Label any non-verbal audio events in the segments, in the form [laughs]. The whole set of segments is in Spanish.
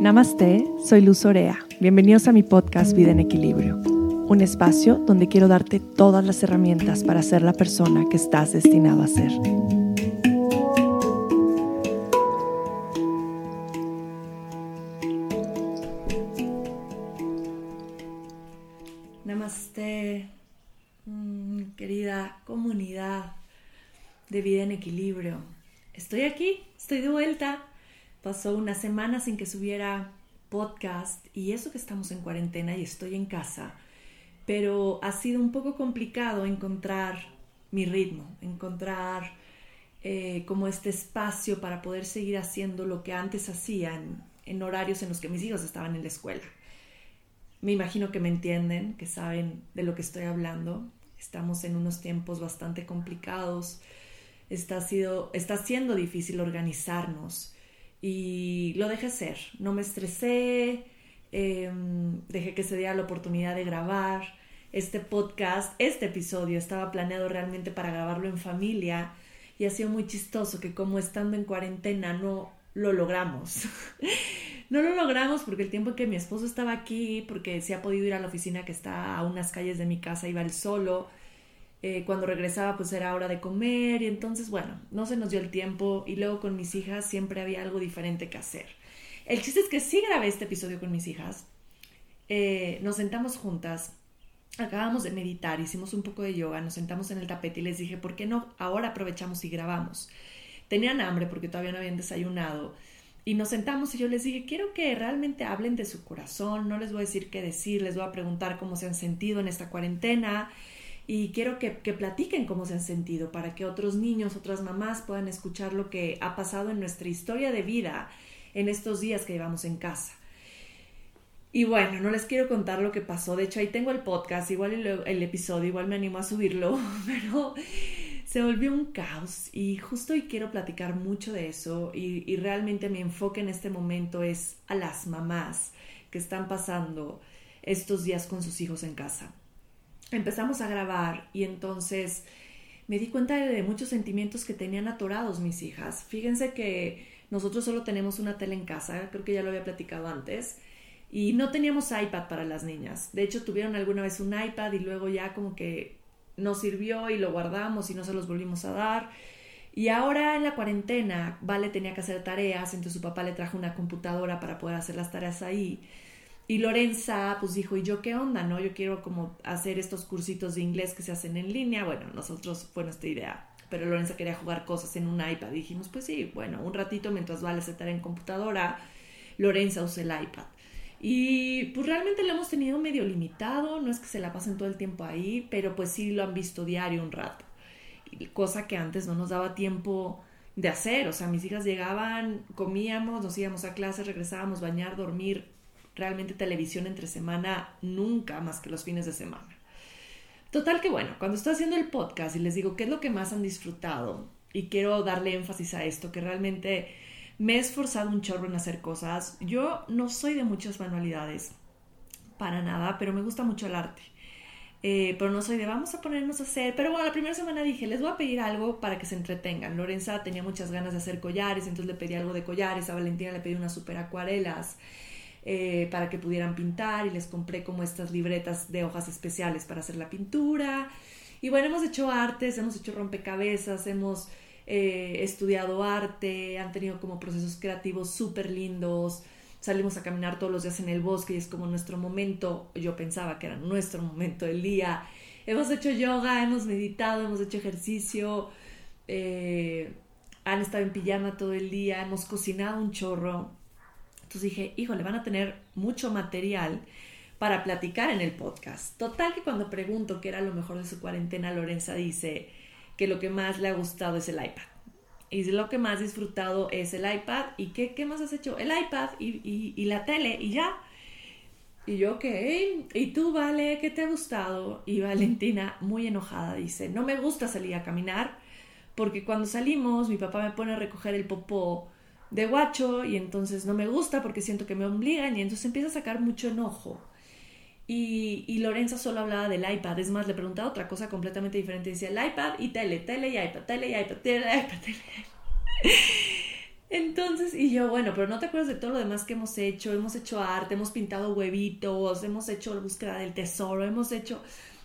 Namaste, soy Luz Orea. Bienvenidos a mi podcast Vida en Equilibrio, un espacio donde quiero darte todas las herramientas para ser la persona que estás destinado a ser. Namaste, mm, querida comunidad de Vida en Equilibrio. Estoy aquí, estoy de vuelta Pasó una semana sin que subiera podcast y eso que estamos en cuarentena y estoy en casa, pero ha sido un poco complicado encontrar mi ritmo, encontrar eh, como este espacio para poder seguir haciendo lo que antes hacían en horarios en los que mis hijos estaban en la escuela. Me imagino que me entienden, que saben de lo que estoy hablando. Estamos en unos tiempos bastante complicados. Está, sido, está siendo difícil organizarnos y lo dejé ser, no me estresé, em, dejé que se diera la oportunidad de grabar este podcast, este episodio estaba planeado realmente para grabarlo en familia y ha sido muy chistoso que como estando en cuarentena no lo logramos. [laughs] no lo logramos porque el tiempo que mi esposo estaba aquí, porque se ha podido ir a la oficina que está a unas calles de mi casa, iba él solo, eh, cuando regresaba pues era hora de comer y entonces bueno, no se nos dio el tiempo y luego con mis hijas siempre había algo diferente que hacer. El chiste es que sí grabé este episodio con mis hijas, eh, nos sentamos juntas, acabamos de meditar, hicimos un poco de yoga, nos sentamos en el tapete y les dije, ¿por qué no ahora aprovechamos y grabamos? Tenían hambre porque todavía no habían desayunado. Y nos sentamos y yo les dije, quiero que realmente hablen de su corazón, no les voy a decir qué decir, les voy a preguntar cómo se han sentido en esta cuarentena, y quiero que, platiquen cómo se han sentido para que otros niños, otras mamás puedan escuchar lo que ha pasado en nuestra historia de vida en estos días que llevamos en casa. Y bueno, no les quiero contar lo que pasó, de hecho ahí tengo el podcast, igual el, episodio, igual me animo a subirlo, [laughs] pero se volvió un caos y justo hoy quiero platicar mucho de eso y realmente mi enfoque en este momento es a las mamás que están pasando estos días con sus hijos en casa empezamos a grabar y entonces me di cuenta de muchos sentimientos que tenían atorados mis hijas. Fíjense que nosotros solo tenemos una tele en casa, creo que ya lo había platicado antes, y no teníamos iPad para las niñas. De hecho, tuvieron alguna vez un iPad y luego ya como que nos sirvió y lo guardamos y no se los volvimos a dar. Y ahora en la cuarentena, Vale tenía que hacer tareas, entonces su papá le trajo una computadora para poder hacer las tareas ahí. Y Lorenza pues dijo, ¿y yo qué onda? ¿No? Yo quiero como hacer estos cursitos de inglés que se hacen en línea. Bueno, nosotros fue nuestra idea. Pero Lorenza quería jugar cosas en un iPad. Dijimos, pues sí, bueno, un ratito mientras Vale se en computadora, Lorenza usa el iPad. Y pues realmente lo hemos tenido medio limitado, no es que se la pasen todo el tiempo ahí, pero pues sí lo han visto diario un rato. Cosa que antes no nos daba tiempo de hacer, o sea, mis hijas llegaban, comíamos, nos íbamos a clase, regresábamos, bañar, dormir, realmente televisión entre semana nunca más que los fines de semana. Total que bueno, cuando estoy haciendo el podcast y les digo qué es lo que más han disfrutado y quiero darle énfasis a esto, que realmente me he esforzado un chorro en hacer cosas. Yo no soy de muchas manualidades, para nada, pero me gusta mucho el arte. Eh, pero no soy de vamos a ponernos a hacer. Pero bueno, la primera semana dije, les voy a pedir algo para que se entretengan. Lorenza tenía muchas ganas de hacer collares, entonces le pedí algo de collares. A Valentina le pedí unas super acuarelas. Eh, para que pudieran pintar y les compré como estas libretas de hojas especiales para hacer la pintura. Y bueno, hemos hecho artes, hemos hecho rompecabezas, hemos eh, estudiado arte, han tenido como procesos creativos súper lindos. Salimos a caminar todos los días en el bosque y es como nuestro momento, yo pensaba que era nuestro momento del día. Hemos hecho yoga, hemos meditado, hemos hecho ejercicio, eh, han estado en pijama todo el día, hemos cocinado un chorro. Entonces dije, híjole, van a tener mucho material para platicar en el podcast. Total que cuando pregunto qué era lo mejor de su cuarentena, Lorenza dice que lo que más le ha gustado es el iPad. Y lo que más disfrutado es el iPad. ¿Y qué, qué más has hecho? El iPad y, y, la tele y ya. Y yo, ok. ¿Y tú, Vale? ¿Qué te ha gustado? Y Valentina, muy enojada, dice, no me gusta salir a caminar porque cuando salimos mi papá me pone a recoger el popó de guacho y entonces no me gusta porque siento que me obligan y entonces empieza a sacar mucho enojo. Y, y Lorenza solo hablaba del iPad, es más, le preguntaba otra cosa completamente diferente. Decía el iPad y tele, tele y iPad, tele y iPad, tele y iPad, tele [laughs] Entonces, y yo, bueno, pero no te acuerdas de todo lo demás que hemos hecho. Hemos hecho arte, hemos pintado huevitos, hemos hecho la búsqueda del tesoro, hemos hecho...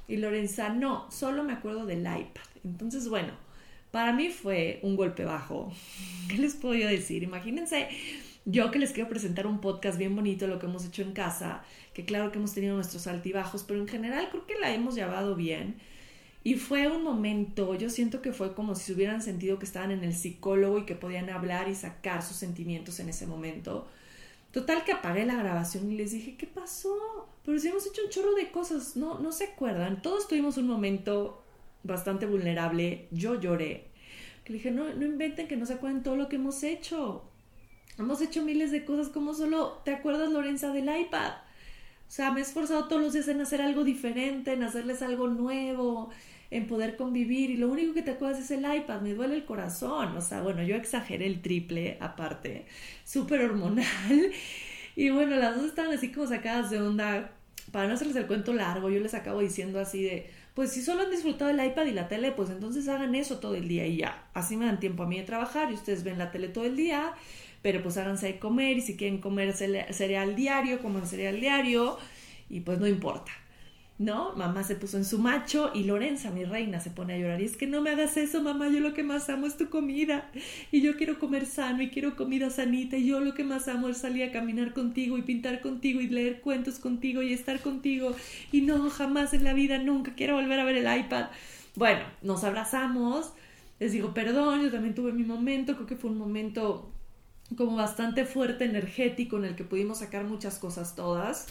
Y Lorenza, no, solo me acuerdo del iPad. Entonces, bueno, para mí fue un golpe bajo. [laughs] ¿Qué les puedo decir? Imagínense yo que les quiero presentar un podcast bien bonito, lo que hemos hecho en casa, que claro que hemos tenido nuestros altibajos, pero en general creo que la hemos llevado bien. Y fue un momento, yo siento que fue como si se hubieran sentido que estaban en el psicólogo y que podían hablar y sacar sus sentimientos en ese momento. Total que apagué la grabación y les dije, ¿qué pasó? Pero si hemos hecho un chorro de cosas, no, no se acuerdan. Todos tuvimos un momento bastante vulnerable. Yo lloré. Le dije, no, no inventen que no se acuerdan todo lo que hemos hecho. Hemos hecho miles de cosas como solo, ¿te acuerdas Lorenza del iPad? O sea, me he esforzado todos los días en hacer algo diferente, en hacerles algo nuevo, en poder convivir y lo único que te acuerdas es el iPad, me duele el corazón, o sea, bueno, yo exageré el triple aparte, súper hormonal [laughs] y bueno, las dos estaban así como sacadas de onda, para no hacerles el cuento largo, yo les acabo diciendo así de, pues si solo han disfrutado el iPad y la tele, pues entonces hagan eso todo el día y ya, así me dan tiempo a mí de trabajar y ustedes ven la tele todo el día, pero pues háganse de comer y si quieren comer cereal diario, coman cereal diario y pues no importa. ¿No? Mamá se puso en su macho y Lorenza, mi reina, se pone a llorar. Y es que no me hagas eso, mamá, yo lo que más amo es tu comida. Y yo quiero comer sano y quiero comida sanita. Y yo lo que más amo es salir a caminar contigo y pintar contigo y leer cuentos contigo y estar contigo. Y no, jamás en la vida, nunca quiero volver a ver el iPad. Bueno, nos abrazamos. Les digo, perdón, yo también tuve mi momento. Creo que fue un momento como bastante fuerte, energético, en el que pudimos sacar muchas cosas todas.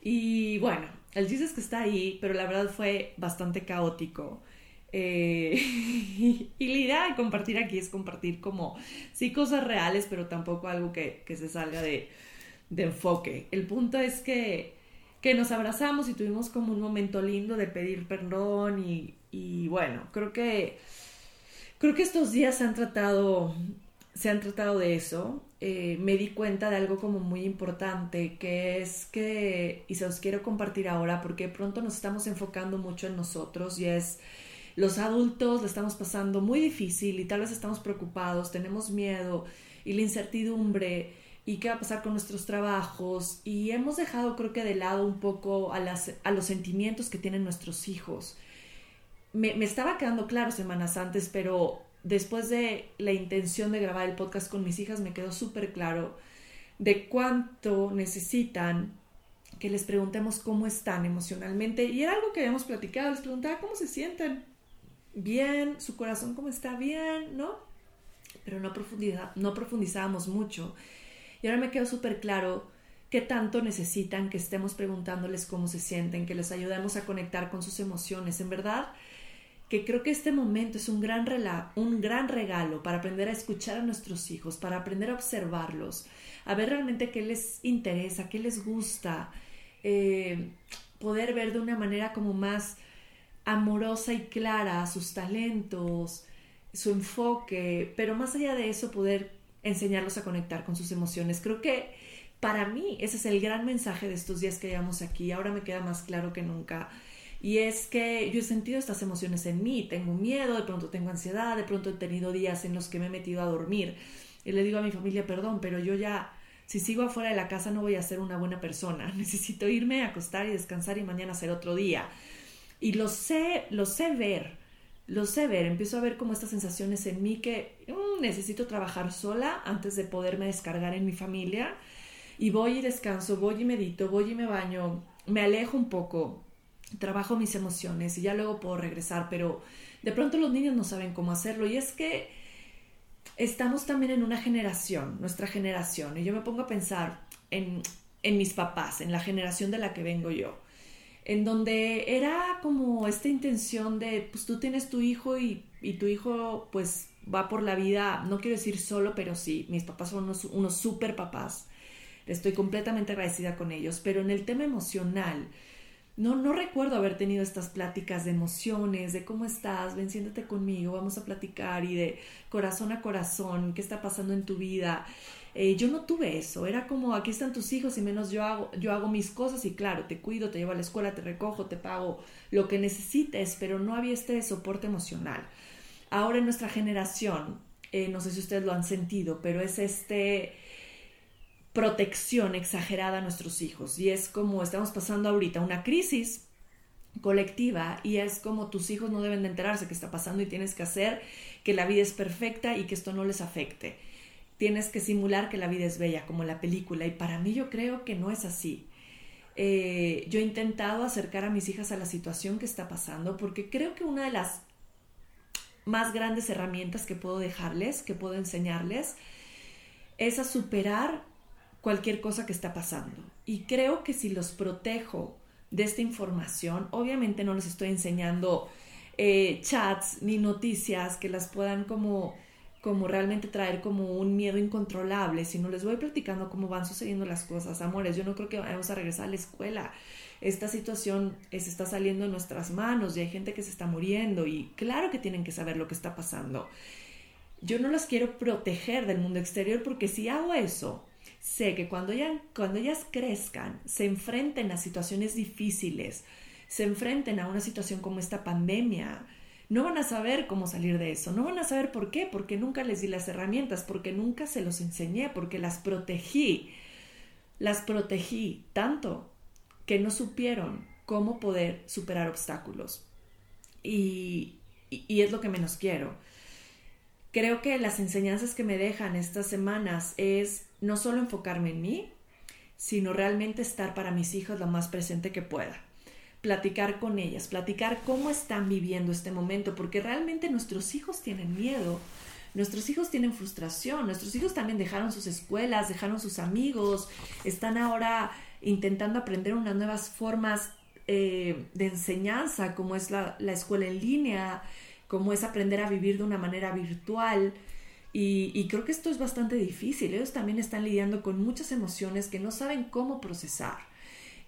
Y bueno, el chiste es que está ahí, pero la verdad fue bastante caótico. Eh, [laughs] y la idea de compartir aquí es compartir como, sí, cosas reales, pero tampoco algo que, se salga de, enfoque. El punto es que, que, nos abrazamos y tuvimos como un momento lindo de pedir perdón y, y bueno, creo que, creo que estos días se han tratado, se han tratado de eso. Eh, me di cuenta de algo como muy importante, que es que, y se los quiero compartir ahora, porque pronto nos estamos enfocando mucho en nosotros y es, los adultos le estamos pasando muy difícil y tal vez estamos preocupados, tenemos miedo y la incertidumbre y qué va a pasar con nuestros trabajos y hemos dejado creo que de lado un poco a, las, a los sentimientos que tienen nuestros hijos. Me, me estaba quedando claro semanas antes, pero después de la intención de grabar el podcast con mis hijas, me quedó súper claro de cuánto necesitan que les preguntemos cómo están emocionalmente. Y era algo que habíamos platicado, les preguntaba cómo se sienten. Bien, su corazón cómo está bien, ¿no? Pero no, no profundizábamos mucho. Y ahora me quedó súper claro qué tanto necesitan que estemos preguntándoles cómo se sienten, que les ayudemos a conectar con sus emociones. En verdad, que creo que este momento es un gran, un gran regalo para aprender a escuchar a nuestros hijos, para aprender a observarlos, a ver realmente qué les interesa, qué les gusta, eh, poder ver de una manera como más amorosa y clara sus talentos, su enfoque, pero más allá de eso poder enseñarlos a conectar con sus emociones. Creo que para mí ese es el gran mensaje de estos días que llevamos aquí. Ahora me queda más claro que nunca y es que yo he sentido estas emociones en mí, tengo miedo, de pronto tengo ansiedad, de pronto he tenido días en los que me he metido a dormir. Y le digo a mi familia, perdón, pero yo ya, si sigo afuera de la casa no voy a ser una buena persona. [laughs] Necesito irme, a acostar y descansar y mañana ser otro día. Y lo sé, lo sé ver, lo sé ver. Empiezo a ver como estas sensaciones en mí que mm, necesito trabajar sola antes de poderme descargar en mi familia. Y voy y descanso, voy y medito, voy y me baño, me alejo un poco, trabajo mis emociones y ya luego puedo regresar, pero de pronto los niños no saben cómo hacerlo. Y es que estamos también en una generación, nuestra generación, y yo me pongo a pensar en, en mis papás, en la generación de la que vengo yo, en donde era como esta intención de, pues tú tienes tu hijo y, y tu hijo pues va por la vida, no quiero decir solo, pero sí, mis papás son unos, unos super papás, estoy completamente agradecida con ellos, pero en el tema emocional, no, no recuerdo haber tenido estas pláticas de emociones, de cómo estás, ven, siéntate conmigo, vamos a platicar y de corazón a corazón, qué está pasando en tu vida. Eh, yo no tuve eso, era como aquí están tus hijos y menos yo hago, yo hago mis cosas y claro, te cuido, te llevo a la escuela, te recojo, te pago lo que necesites, pero no había este soporte emocional. Ahora en nuestra generación eh, no sé si ustedes lo han sentido, pero es este protección exagerada a nuestros hijos. Y es como estamos pasando ahorita una crisis colectiva y es como tus hijos no deben de enterarse que está pasando y tienes que hacer que la vida es perfecta y que esto no les afecte. Tienes que simular que la vida es bella, como la película. Y para mí yo creo que no es así. Eh, yo he intentado acercar a mis hijas a la situación que está pasando porque creo que una de las más grandes herramientas que puedo dejarles, que puedo enseñarles, es a superar cualquier cosa que está pasando. Y creo que si los protejo de esta información, obviamente no les estoy enseñando eh, chats ni noticias que las puedan como como realmente traer como un miedo incontrolable, sino les voy platicando cómo van sucediendo las cosas. Amores, yo no creo que vayamos a regresar a la escuela. Esta situación se está saliendo en nuestras manos y hay gente que se está muriendo y claro que tienen que saber lo que está pasando. Yo no las quiero proteger del mundo exterior porque si hago eso, sé que cuando, cuando ellas crezcan, se enfrenten a situaciones difíciles, se enfrenten a una situación como esta pandemia, no van a saber cómo salir de eso, no van a saber por qué, porque nunca les di las herramientas, porque nunca se los enseñé, porque las protegí, las protegí tanto que no supieron cómo poder superar obstáculos. Y, y, es lo que menos quiero. Creo que las enseñanzas que me dejan estas semanas es no solo enfocarme en mí, sino realmente estar para mis hijos lo más presente que pueda platicar con ellas, platicar cómo están viviendo este momento, porque realmente nuestros hijos tienen miedo, nuestros hijos tienen frustración, nuestros hijos también dejaron sus escuelas, dejaron sus amigos, están ahora intentando aprender unas nuevas formas eh, de enseñanza, como es la, la, escuela en línea, como es aprender a vivir de una manera virtual. Y, creo que esto es bastante difícil. Ellos también están lidiando con muchas emociones que no saben cómo procesar.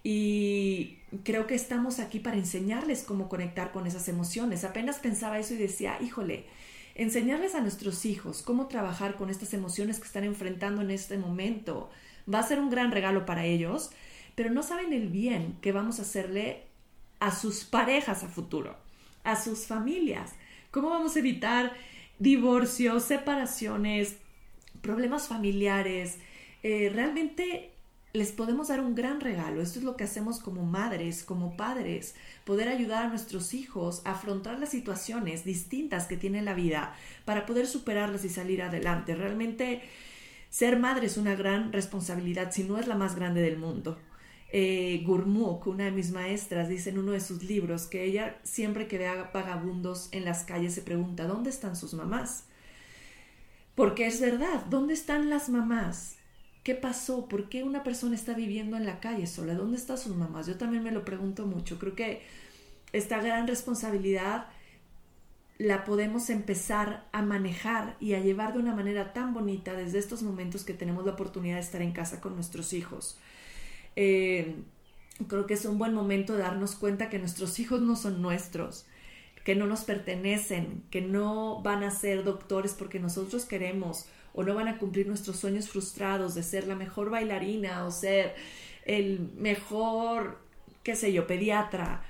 Y creo que estamos aquí para enseñarles cómo conectar con esas emociones. Apenas pensaba eso y decía, híjole, enseñarles a nuestros hijos cómo trabajar con estas emociones que están enfrentando en este momento va a ser un gran regalo para ellos, pero no saben el bien que vamos a hacerle a sus parejas a futuro, a sus familias. ¿Cómo vamos a evitar divorcios, separaciones, problemas familiares? Eh, realmente les podemos dar un gran regalo. Esto es lo que hacemos como madres, como padres, poder ayudar a nuestros hijos a afrontar las situaciones distintas que tiene la vida para poder superarlas y salir adelante. Realmente ser madre es una gran responsabilidad, si no es la más grande del mundo. Eh, Gurmukh, una de mis maestras, dice en uno de sus libros que ella siempre que vea vagabundos en las calles se pregunta ¿dónde están sus mamás? Porque es verdad, ¿dónde están las mamás? ¿Qué pasó? ¿Por qué una persona está viviendo en la calle sola? ¿Dónde están sus mamás? Yo también me lo pregunto mucho. Creo que esta gran responsabilidad la podemos empezar a manejar y a llevar de una manera tan bonita desde estos momentos que tenemos la oportunidad de estar en casa con nuestros hijos. Eh, creo que es un buen momento de darnos cuenta que nuestros hijos no son nuestros, que no nos pertenecen, que no van a ser doctores porque nosotros queremos o no van a cumplir nuestros sueños frustrados de ser la mejor bailarina o ser el mejor, qué sé yo, pediatra.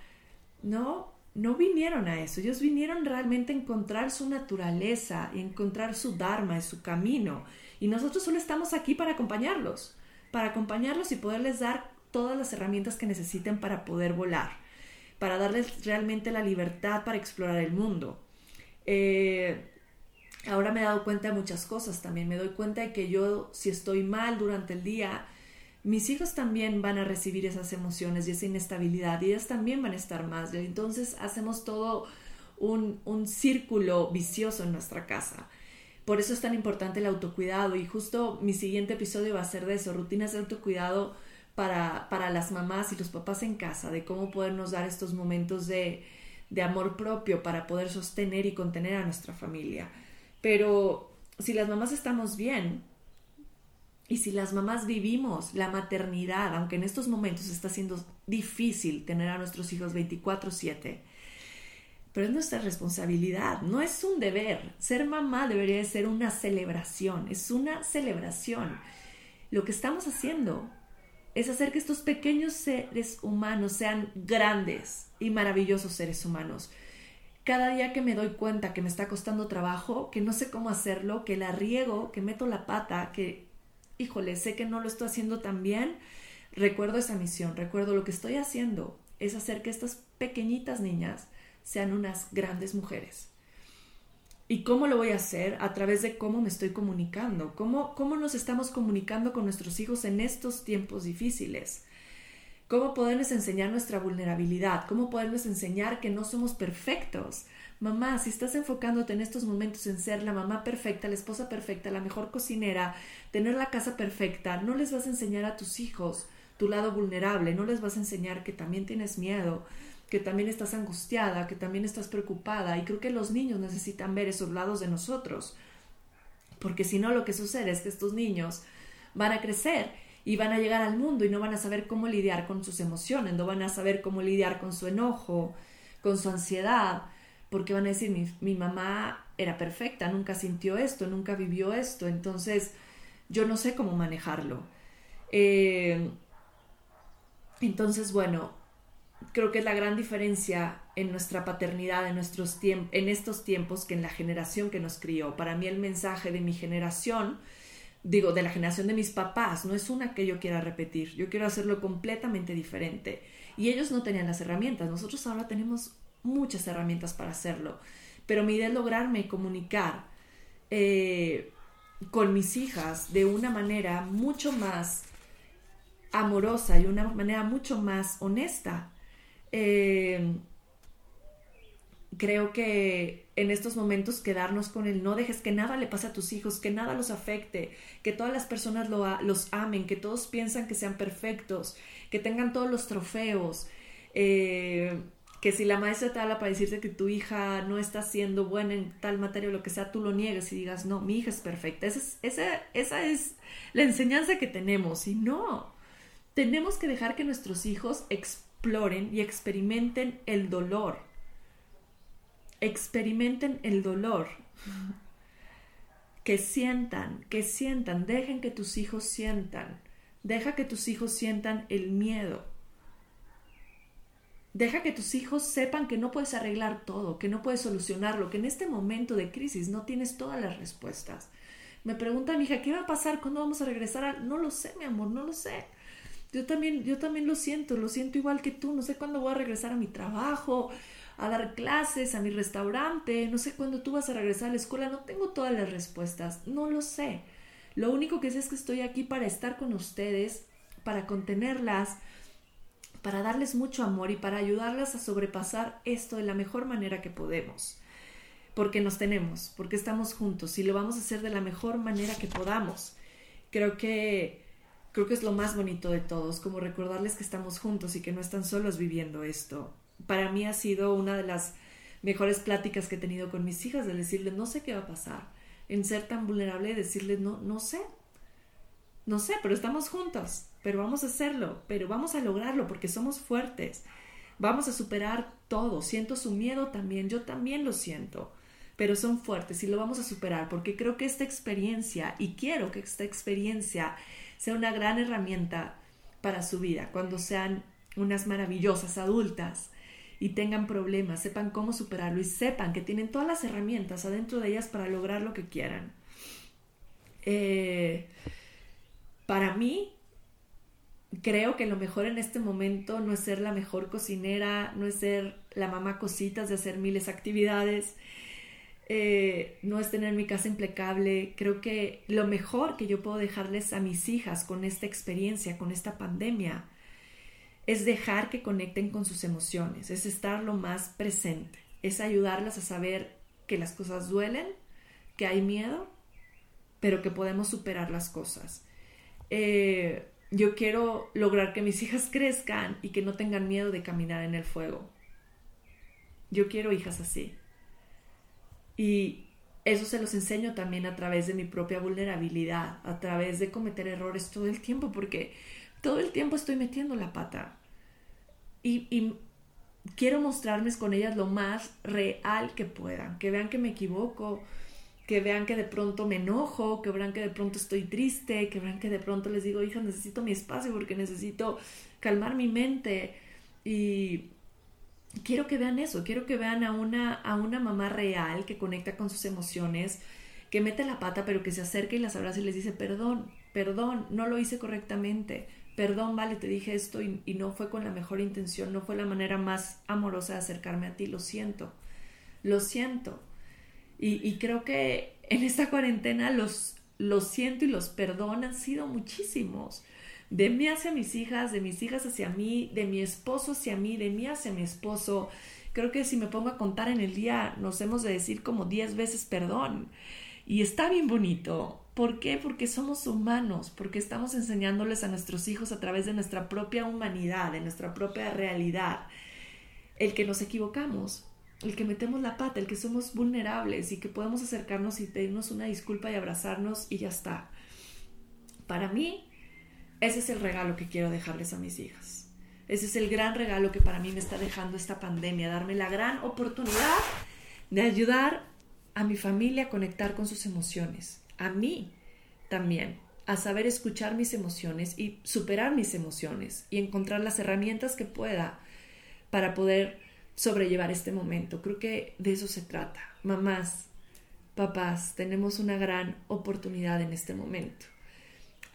No, no vinieron a eso, ellos vinieron realmente a encontrar su naturaleza y encontrar su dharma y su camino. Y nosotros solo estamos aquí para acompañarlos, para acompañarlos y poderles dar todas las herramientas que necesiten para poder volar, para darles realmente la libertad para explorar el mundo. Eh, ahora me he dado cuenta de muchas cosas también. Me doy cuenta de que yo, si estoy mal durante el día, mis hijos también van a recibir esas emociones y esa inestabilidad y ellas también van a estar más. Entonces hacemos todo un, un círculo vicioso en nuestra casa. Por eso es tan importante el autocuidado y justo mi siguiente episodio va a ser de eso, rutinas de autocuidado para, para las mamás y los papás en casa, de cómo podernos dar estos momentos de, de amor propio para poder sostener y contener a nuestra familia. Pero si las mamás estamos bien y si las mamás vivimos la maternidad, aunque en estos momentos está siendo difícil tener a nuestros hijos 24/7, pero es nuestra responsabilidad, no es un deber. Ser mamá debería ser una celebración, es una celebración. Lo que estamos haciendo es hacer que estos pequeños seres humanos sean grandes y maravillosos seres humanos cada día que me doy cuenta que me está costando trabajo, que no sé cómo hacerlo, que la riego, que meto la pata, que, híjole, sé que no lo estoy haciendo tan bien, recuerdo esa misión, recuerdo lo que estoy haciendo es hacer que estas pequeñitas niñas sean unas grandes mujeres. ¿Y cómo lo voy a hacer? A través de cómo me estoy comunicando, cómo, cómo nos estamos comunicando con nuestros hijos en estos tiempos difíciles cómo poderles enseñar nuestra vulnerabilidad, cómo poderles enseñar que no somos perfectos. Mamá, si estás enfocándote en estos momentos en ser la mamá perfecta, la esposa perfecta, la mejor cocinera, tener la casa perfecta, no les vas a enseñar a tus hijos tu lado vulnerable, no les vas a enseñar que también tienes miedo, que también estás angustiada, que también estás preocupada. Y creo que los niños necesitan ver esos lados de nosotros. Porque si no, lo que sucede es que estos niños van a crecer y van a llegar al mundo y no van a saber cómo lidiar con sus emociones, no van a saber cómo lidiar con su enojo, con su ansiedad, porque van a decir, mi, mamá era perfecta, nunca sintió esto, nunca vivió esto, entonces yo no sé cómo manejarlo. Eh, entonces, bueno, creo que es la gran diferencia en nuestra paternidad, en, nuestros en estos tiempos, que en la generación que nos crió. Para mí el mensaje de mi generación digo, de la generación de mis papás, no es una que yo quiera repetir, yo quiero hacerlo completamente diferente. Y ellos no tenían las herramientas, nosotros ahora tenemos muchas herramientas para hacerlo, pero mi idea es lograrme comunicar eh, con mis hijas de una manera mucho más amorosa y una manera mucho más honesta. Eh, creo que en estos momentos quedarnos con el no dejes que nada le pase a tus hijos, que nada los afecte, que todas las personas los amen, que todos piensan que sean perfectos, que tengan todos los trofeos, eh, que si la maestra te habla para decirte que tu hija no está siendo buena en tal materia o lo que sea, tú lo niegues y digas, no, mi hija es perfecta. Esa es, esa, esa es la enseñanza que tenemos y no, tenemos que dejar que nuestros hijos y experimenten el dolor experimenten el dolor, que sientan, que sientan, dejen que tus hijos sientan, deja que tus hijos sientan el miedo. Deja que tus hijos sepan que no puedes arreglar todo, que no puedes solucionarlo, que en este momento de crisis no tienes todas las respuestas. Me pregunta mi hija, ¿qué va a pasar? ¿Cuándo vamos a regresar? No lo sé, mi amor, no lo sé. Yo también, yo también lo siento, lo siento igual que tú. No sé cuándo voy a regresar a mi trabajo, a dar clases, a mi restaurante, no sé cuándo tú vas a regresar a la escuela, no tengo todas las respuestas, no lo sé. Lo único que sé es que estoy aquí para estar con ustedes, para contenerlas, para darles mucho amor y para ayudarlas a sobrepasar esto de la mejor manera que podemos. Porque nos tenemos, porque estamos juntos y lo vamos a hacer de la mejor manera que podamos. Creo que creo que es lo más bonito de todos, como recordarles que estamos juntos y que no están solos viviendo esto. Para mí ha sido una de las mejores pláticas que he tenido con mis hijas, de decirles, no sé qué va a pasar, en ser tan vulnerable decirles, no, no sé, no sé, pero estamos juntos, pero vamos a hacerlo, pero vamos a lograrlo porque somos fuertes, vamos a superar todo, siento su miedo también, yo también lo siento, pero son fuertes y lo vamos a superar porque creo que esta experiencia, y quiero que esta experiencia sea una gran herramienta para su vida, cuando sean unas maravillosas adultas, y tengan problemas, sepan cómo superarlo y sepan que tienen todas las herramientas adentro de ellas para lograr lo que quieran. Eh, para mí, creo que lo mejor en este momento no es ser la mejor cocinera, no es ser la mamá cositas de hacer miles de actividades, eh, no es tener mi casa impecable. Creo que lo mejor que yo puedo dejarles a mis hijas con esta experiencia, con esta pandemia, es dejar que conecten con sus emociones, es estar lo más presente, es ayudarlas a saber que las cosas duelen, que hay miedo, pero que podemos superar las cosas. Eh, yo quiero lograr que mis [laughs] hijas crezcan y que no tengan miedo de caminar en el fuego. Yo quiero hijas así. Y eso se los enseño también a través de mi propia vulnerabilidad, a través de cometer errores todo el tiempo, porque todo el tiempo estoy metiendo la pata. Y, quiero mostrarles con ellas lo más real que puedan, que vean que me equivoco, que vean que de pronto me enojo, que vean que de pronto estoy triste, que vean que de pronto les digo, hija, necesito mi espacio porque necesito calmar mi mente. Y quiero que vean eso, quiero que vean a una, a una mamá real que conecta con sus emociones, que mete la pata, pero que se acerca y las abraza y les dice, perdón, perdón, no lo hice correctamente, perdón, vale, te dije esto y, y, no fue con la mejor intención, no fue la manera más amorosa de acercarme a ti, lo siento, lo siento. Y, y creo que en esta cuarentena los, los siento y los perdón han sido muchísimos. De mí hacia mis hijas, de mis hijas hacia mí, de mi esposo hacia mí, de mí hacia mi esposo. Creo que si me pongo a contar en el día, nos hemos de decir como diez veces perdón. Y está bien bonito. ¿Por qué? Porque somos humanos, porque estamos enseñándoles a nuestros hijos a través de nuestra propia humanidad, de nuestra propia realidad, el que nos equivocamos, el que metemos la pata, el que somos vulnerables y que podemos acercarnos y pedirnos una disculpa y abrazarnos y ya está. Para mí, ese es el regalo que quiero dejarles a mis hijas. Ese es el gran regalo que para mí me está dejando esta pandemia, darme la gran oportunidad de ayudar a mi familia a conectar con sus emociones, a mí también, a saber escuchar mis emociones y superar mis emociones y encontrar las herramientas que pueda para poder sobrellevar este momento. Creo que de eso se trata. Mamás, papás, tenemos una gran oportunidad en este momento.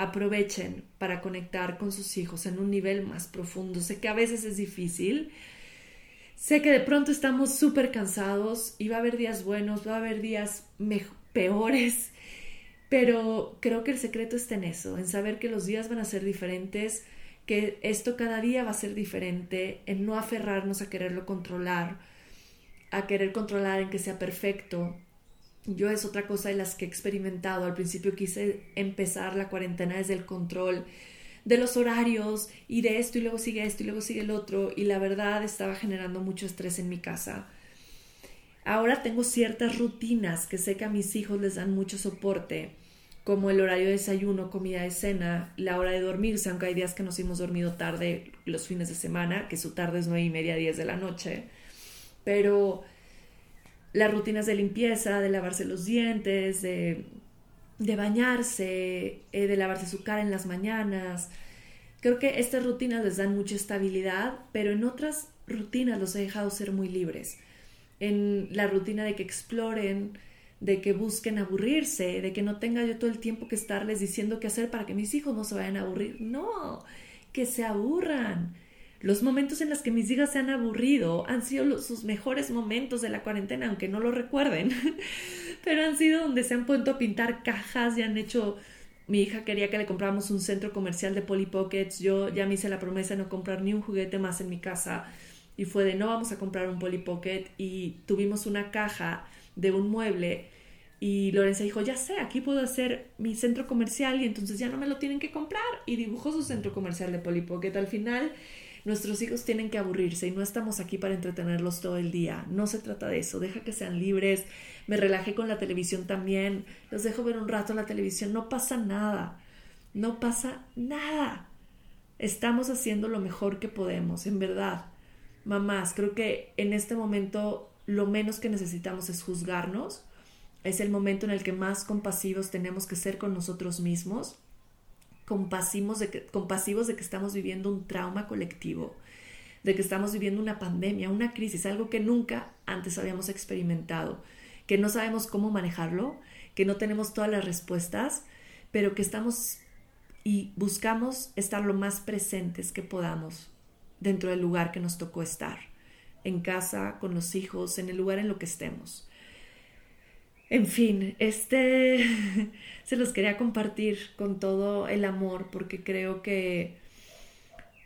Aprovechen para conectar con sus hijos en un nivel más profundo. Sé que a veces es difícil. Sé que de pronto estamos súper cansados y va a haber días buenos, va a haber días peores, pero creo que el secreto está en eso, en saber que los días van a ser diferentes, que esto cada día va a ser diferente, en no aferrarnos a quererlo controlar, a querer controlar en que sea perfecto. Yo es otra cosa de las que he experimentado. Al principio quise empezar la cuarentena desde el control de los horarios y de esto y luego sigue esto y luego sigue el otro y la verdad estaba generando mucho estrés en mi casa. Ahora tengo ciertas rutinas que sé que a mis hijos les dan mucho soporte como el horario de desayuno, comida de cena, la hora de dormirse, aunque hay días que nos hemos dormido tarde los fines de semana, que su tarde es nueve y media, diez de la noche, pero las rutinas de limpieza, de lavarse los dientes, de, de bañarse, eh, de lavarse su cara en las mañanas, creo que estas rutinas les dan mucha estabilidad, pero en otras rutinas los he dejado ser muy libres. En la rutina de que exploren, de que busquen aburrirse, de que no tenga yo todo el tiempo que estarles diciendo qué hacer para que mis hijos no se vayan a aburrir. No, que se aburran. Los momentos en los que mis hijas se han aburrido han sido sus mejores momentos de la cuarentena, aunque no lo recuerden, [laughs] pero han sido donde se han puesto a pintar cajas y han hecho... Mi hija quería que le compráramos un centro comercial de Polly Pockets. Yo ya me hice la promesa de no comprar ni un juguete más en mi casa. Y fue de no vamos a comprar un Polly Pocket. Y tuvimos una caja de un mueble y Lorenza dijo, ya sé, aquí puedo hacer mi centro comercial y entonces ya no me lo tienen que comprar. Y dibujó su centro comercial de Polly Pocket. Al final, nuestros hijos tienen que aburrirse y no estamos aquí para entretenerlos todo el día. No se trata de eso. Deja que sean libres. Me relajé con la televisión también. Los dejo ver un rato la televisión. No pasa nada. No pasa nada. Estamos haciendo lo mejor que podemos, en verdad. Mamás, creo que en este momento lo menos que necesitamos es juzgarnos es el momento en el que más compasivos tenemos que ser con nosotros mismos, compasivos de que, compasivos de que estamos viviendo un trauma colectivo, de que estamos viviendo una pandemia, una crisis, algo que nunca antes habíamos experimentado, que no sabemos cómo manejarlo, que no tenemos todas las respuestas, pero que estamos y buscamos estar lo más presentes que podamos dentro del lugar que nos tocó estar, en casa, con los hijos, en el lugar en lo que estemos. En fin, este [laughs] se los quería compartir con todo el amor porque creo que,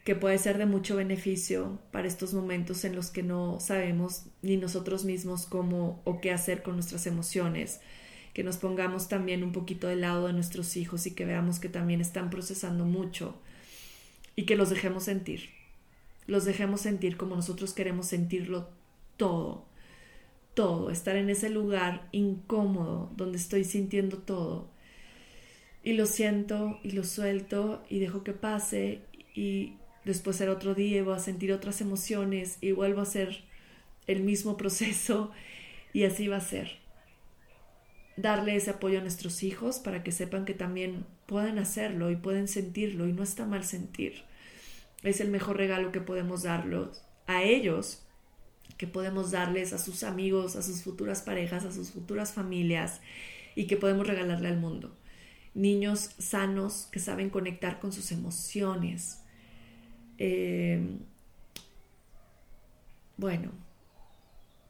que puede ser de mucho beneficio para estos momentos en los que no sabemos ni nosotros mismos cómo o qué hacer con nuestras emociones, que nos pongamos también un poquito del lado de nuestros hijos y que veamos que también están procesando mucho y que los dejemos sentir, los dejemos sentir como nosotros queremos sentirlo todo todo, estar en ese lugar incómodo donde estoy sintiendo todo. Y lo siento y lo suelto y dejo que pase y después será otro día voy a sentir otras emociones y vuelvo a hacer el mismo proceso y así va a ser. Darle ese apoyo a nuestros hijos para que sepan que también pueden hacerlo y pueden sentirlo y no está mal sentir. Es el mejor regalo que podemos darlos a ellos que podemos darles a sus amigos, a sus futuras parejas, a sus futuras familias y que podemos regalarle al mundo. Niños sanos que saben conectar con sus emociones. Eh, bueno,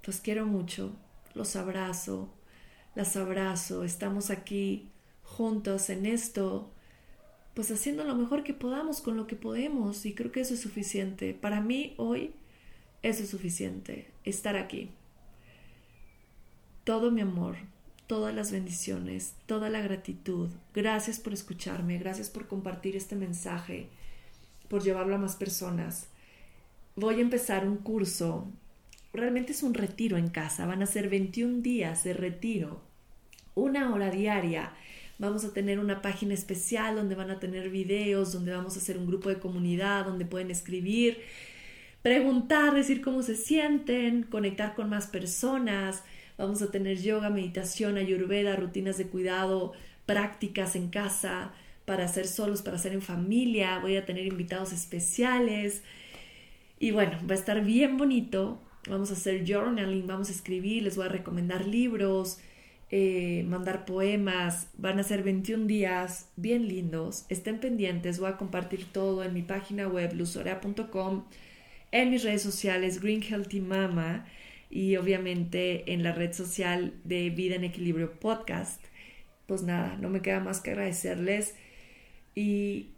los quiero mucho, los abrazo, las abrazo, estamos aquí juntos en esto, pues haciendo lo mejor que podamos con lo que podemos y creo que eso es suficiente. Para mí hoy eso es suficiente, estar aquí. Todo mi amor, todas las bendiciones, toda la gratitud. Gracias por escucharme, gracias por compartir este mensaje, por llevarlo a más personas. Voy a empezar un curso, realmente es un retiro en casa, van a ser 21 días de retiro, una hora diaria. Vamos a tener una página especial donde van a tener videos, donde vamos a hacer un grupo de comunidad, donde pueden escribir preguntar, decir cómo se sienten, conectar con más personas. Vamos a tener yoga, meditación, ayurveda, rutinas de cuidado, prácticas en casa, para hacer solos, para hacer en familia. Voy a tener invitados especiales. Y bueno, va a estar bien bonito. Vamos a hacer journaling, vamos a escribir, les voy a recomendar libros, eh, mandar poemas. Van a ser 21 días bien lindos. Estén pendientes, voy a compartir todo en mi página web luzorea.com en mis redes sociales Green Healthy Mama y obviamente en la red social de Vida en Equilibrio Podcast. Pues nada, no me queda más que agradecerles y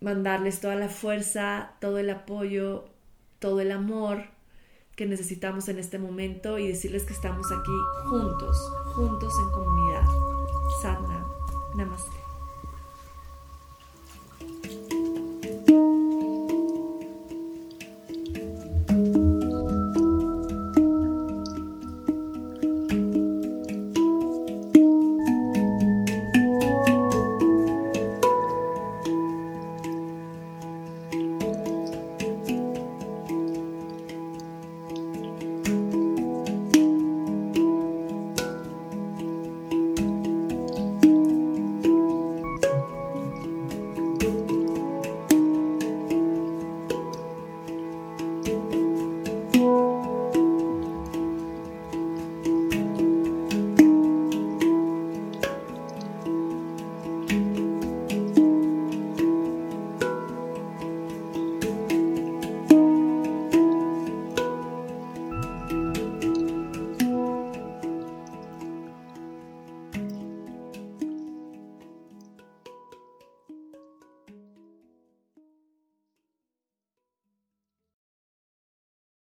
mandarles toda la fuerza, todo el apoyo, todo el amor que necesitamos en este momento y decirles que estamos aquí juntos, juntos en comunidad. Sadna, namaste.